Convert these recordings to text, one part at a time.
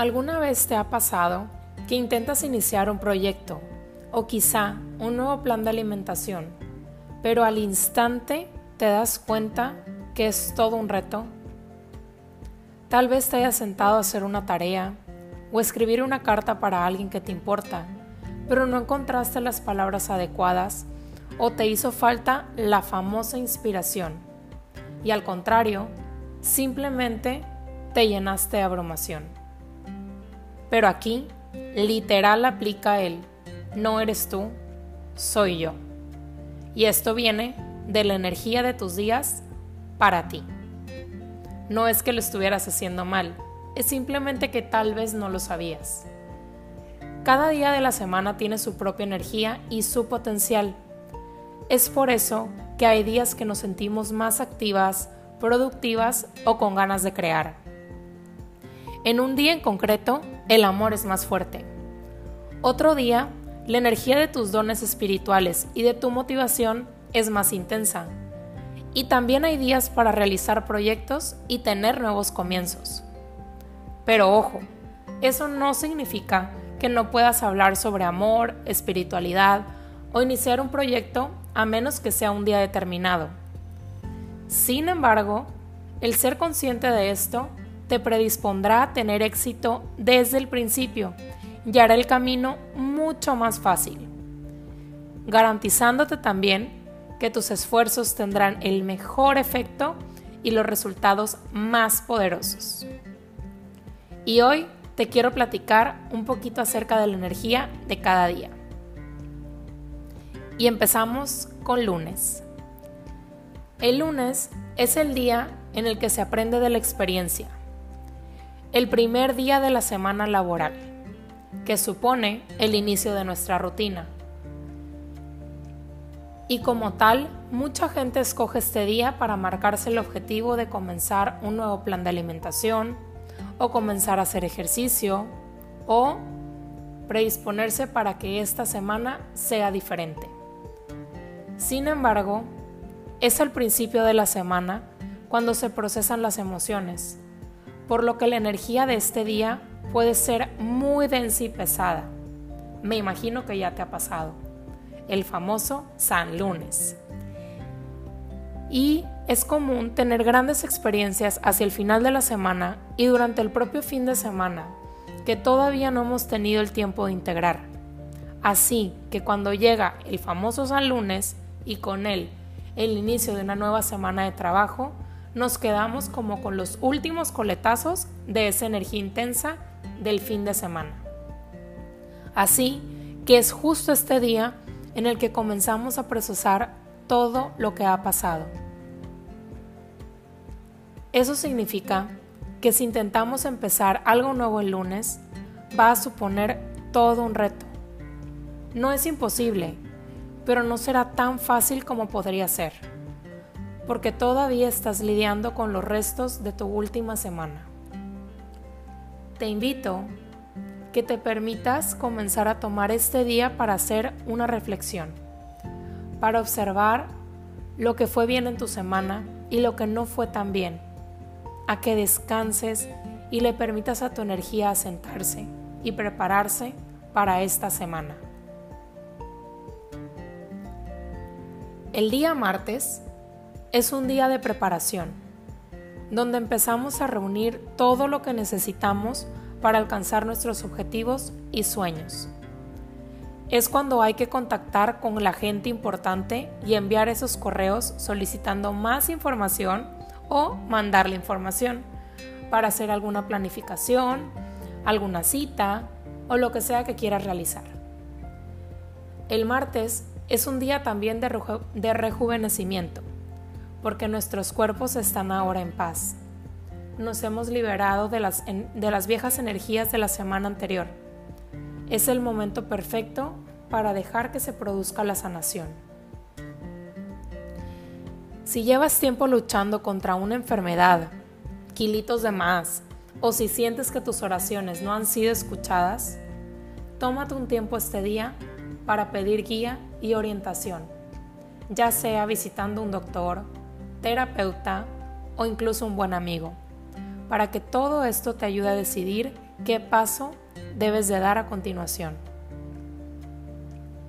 ¿Alguna vez te ha pasado que intentas iniciar un proyecto o quizá un nuevo plan de alimentación, pero al instante te das cuenta que es todo un reto? Tal vez te hayas sentado a hacer una tarea o escribir una carta para alguien que te importa, pero no encontraste las palabras adecuadas o te hizo falta la famosa inspiración. Y al contrario, simplemente te llenaste de abrumación. Pero aquí, literal aplica el, no eres tú, soy yo. Y esto viene de la energía de tus días para ti. No es que lo estuvieras haciendo mal, es simplemente que tal vez no lo sabías. Cada día de la semana tiene su propia energía y su potencial. Es por eso que hay días que nos sentimos más activas, productivas o con ganas de crear. En un día en concreto, el amor es más fuerte. Otro día, la energía de tus dones espirituales y de tu motivación es más intensa. Y también hay días para realizar proyectos y tener nuevos comienzos. Pero ojo, eso no significa que no puedas hablar sobre amor, espiritualidad o iniciar un proyecto a menos que sea un día determinado. Sin embargo, el ser consciente de esto te predispondrá a tener éxito desde el principio y hará el camino mucho más fácil, garantizándote también que tus esfuerzos tendrán el mejor efecto y los resultados más poderosos. Y hoy te quiero platicar un poquito acerca de la energía de cada día. Y empezamos con lunes. El lunes es el día en el que se aprende de la experiencia el primer día de la semana laboral, que supone el inicio de nuestra rutina. Y como tal, mucha gente escoge este día para marcarse el objetivo de comenzar un nuevo plan de alimentación, o comenzar a hacer ejercicio, o predisponerse para que esta semana sea diferente. Sin embargo, es al principio de la semana cuando se procesan las emociones por lo que la energía de este día puede ser muy densa y pesada. Me imagino que ya te ha pasado. El famoso San Lunes. Y es común tener grandes experiencias hacia el final de la semana y durante el propio fin de semana que todavía no hemos tenido el tiempo de integrar. Así que cuando llega el famoso San Lunes y con él el inicio de una nueva semana de trabajo, nos quedamos como con los últimos coletazos de esa energía intensa del fin de semana. Así que es justo este día en el que comenzamos a procesar todo lo que ha pasado. Eso significa que si intentamos empezar algo nuevo el lunes, va a suponer todo un reto. No es imposible, pero no será tan fácil como podría ser porque todavía estás lidiando con los restos de tu última semana. Te invito que te permitas comenzar a tomar este día para hacer una reflexión, para observar lo que fue bien en tu semana y lo que no fue tan bien, a que descanses y le permitas a tu energía asentarse y prepararse para esta semana. El día martes es un día de preparación, donde empezamos a reunir todo lo que necesitamos para alcanzar nuestros objetivos y sueños. Es cuando hay que contactar con la gente importante y enviar esos correos solicitando más información o mandar la información para hacer alguna planificación, alguna cita o lo que sea que quieras realizar. El martes es un día también de, de rejuvenecimiento porque nuestros cuerpos están ahora en paz. Nos hemos liberado de las, de las viejas energías de la semana anterior. Es el momento perfecto para dejar que se produzca la sanación. Si llevas tiempo luchando contra una enfermedad, kilitos de más, o si sientes que tus oraciones no han sido escuchadas, tómate un tiempo este día para pedir guía y orientación, ya sea visitando un doctor, terapeuta o incluso un buen amigo, para que todo esto te ayude a decidir qué paso debes de dar a continuación.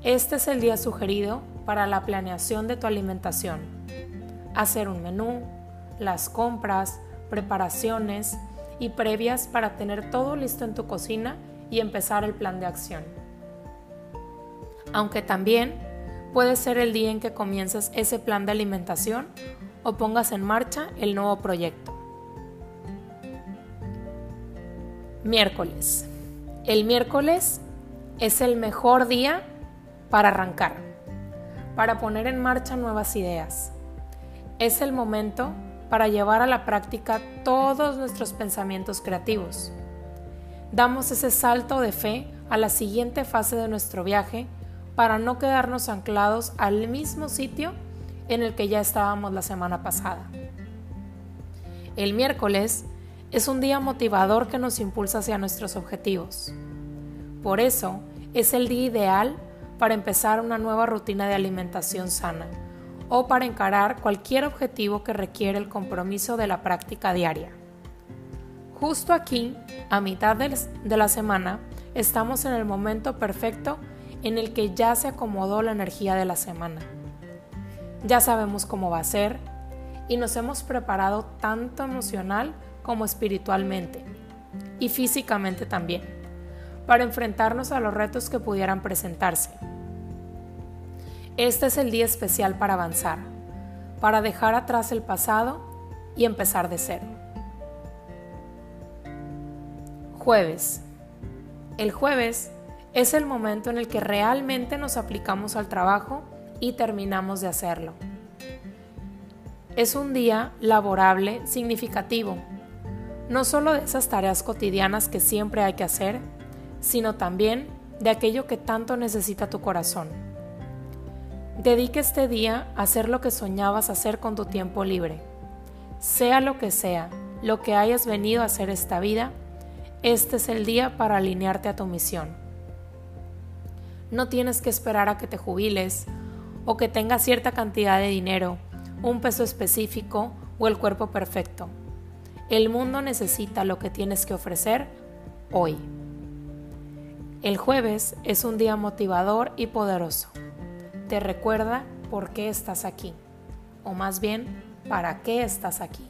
Este es el día sugerido para la planeación de tu alimentación. Hacer un menú, las compras, preparaciones y previas para tener todo listo en tu cocina y empezar el plan de acción. Aunque también puede ser el día en que comiences ese plan de alimentación o pongas en marcha el nuevo proyecto. Miércoles. El miércoles es el mejor día para arrancar, para poner en marcha nuevas ideas. Es el momento para llevar a la práctica todos nuestros pensamientos creativos. Damos ese salto de fe a la siguiente fase de nuestro viaje para no quedarnos anclados al mismo sitio en el que ya estábamos la semana pasada. El miércoles es un día motivador que nos impulsa hacia nuestros objetivos. Por eso es el día ideal para empezar una nueva rutina de alimentación sana o para encarar cualquier objetivo que requiere el compromiso de la práctica diaria. Justo aquí, a mitad de la semana, estamos en el momento perfecto en el que ya se acomodó la energía de la semana. Ya sabemos cómo va a ser y nos hemos preparado tanto emocional como espiritualmente y físicamente también para enfrentarnos a los retos que pudieran presentarse. Este es el día especial para avanzar, para dejar atrás el pasado y empezar de cero. Jueves. El jueves es el momento en el que realmente nos aplicamos al trabajo y terminamos de hacerlo. Es un día laborable significativo, no solo de esas tareas cotidianas que siempre hay que hacer, sino también de aquello que tanto necesita tu corazón. Dedique este día a hacer lo que soñabas hacer con tu tiempo libre. Sea lo que sea, lo que hayas venido a hacer esta vida, este es el día para alinearte a tu misión. No tienes que esperar a que te jubiles o que tengas cierta cantidad de dinero, un peso específico o el cuerpo perfecto. El mundo necesita lo que tienes que ofrecer hoy. El jueves es un día motivador y poderoso te recuerda por qué estás aquí, o más bien, para qué estás aquí.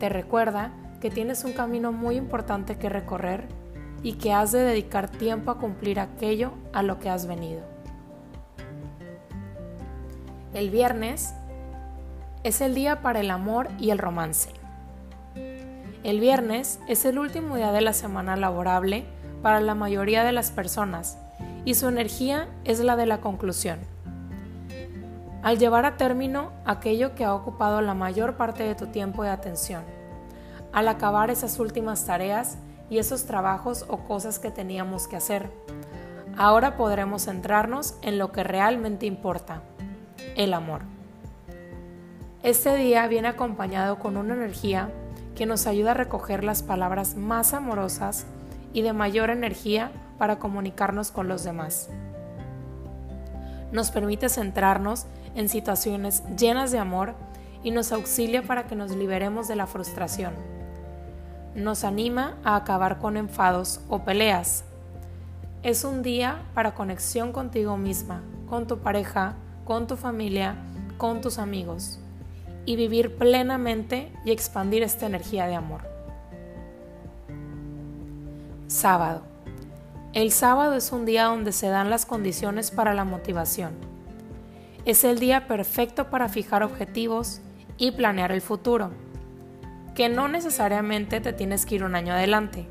Te recuerda que tienes un camino muy importante que recorrer y que has de dedicar tiempo a cumplir aquello a lo que has venido. El viernes es el día para el amor y el romance. El viernes es el último día de la semana laborable para la mayoría de las personas y su energía es la de la conclusión. Al llevar a término aquello que ha ocupado la mayor parte de tu tiempo y atención, al acabar esas últimas tareas y esos trabajos o cosas que teníamos que hacer, ahora podremos centrarnos en lo que realmente importa, el amor. Este día viene acompañado con una energía que nos ayuda a recoger las palabras más amorosas y de mayor energía para comunicarnos con los demás. Nos permite centrarnos en situaciones llenas de amor y nos auxilia para que nos liberemos de la frustración. Nos anima a acabar con enfados o peleas. Es un día para conexión contigo misma, con tu pareja, con tu familia, con tus amigos y vivir plenamente y expandir esta energía de amor. Sábado. El sábado es un día donde se dan las condiciones para la motivación. Es el día perfecto para fijar objetivos y planear el futuro, que no necesariamente te tienes que ir un año adelante,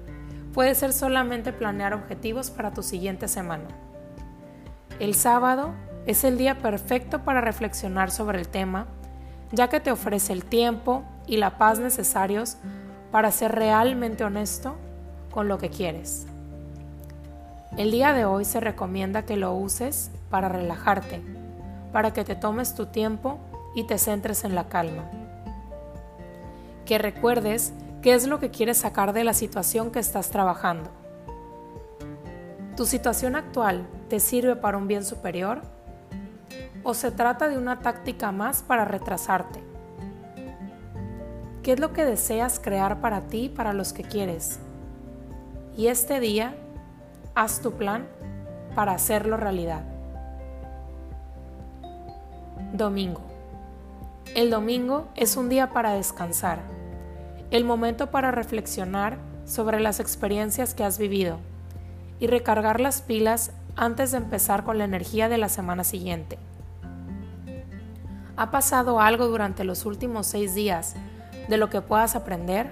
puede ser solamente planear objetivos para tu siguiente semana. El sábado es el día perfecto para reflexionar sobre el tema, ya que te ofrece el tiempo y la paz necesarios para ser realmente honesto con lo que quieres. El día de hoy se recomienda que lo uses para relajarte, para que te tomes tu tiempo y te centres en la calma. Que recuerdes qué es lo que quieres sacar de la situación que estás trabajando. ¿Tu situación actual te sirve para un bien superior? ¿O se trata de una táctica más para retrasarte? ¿Qué es lo que deseas crear para ti y para los que quieres? y este día haz tu plan para hacerlo realidad. Domingo. El domingo es un día para descansar, el momento para reflexionar sobre las experiencias que has vivido y recargar las pilas antes de empezar con la energía de la semana siguiente. ¿Ha pasado algo durante los últimos seis días de lo que puedas aprender?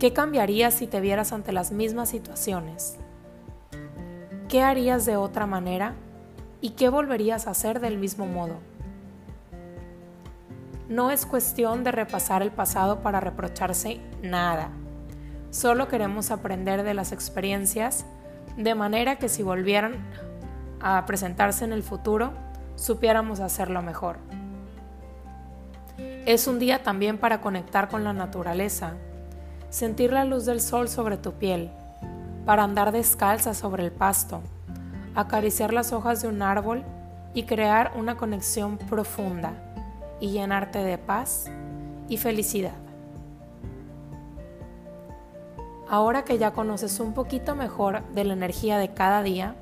¿Qué cambiarías si te vieras ante las mismas situaciones? ¿Qué harías de otra manera? ¿Y qué volverías a hacer del mismo modo? No es cuestión de repasar el pasado para reprocharse nada. Solo queremos aprender de las experiencias de manera que si volvieran a presentarse en el futuro, supiéramos hacerlo mejor. Es un día también para conectar con la naturaleza, sentir la luz del sol sobre tu piel, para andar descalza sobre el pasto, acariciar las hojas de un árbol y crear una conexión profunda y llenarte de paz y felicidad. Ahora que ya conoces un poquito mejor de la energía de cada día,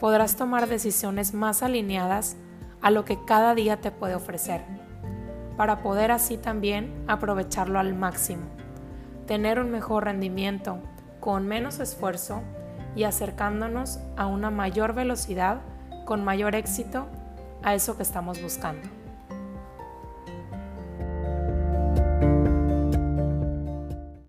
podrás tomar decisiones más alineadas a lo que cada día te puede ofrecer, para poder así también aprovecharlo al máximo, tener un mejor rendimiento con menos esfuerzo y acercándonos a una mayor velocidad con mayor éxito a eso que estamos buscando.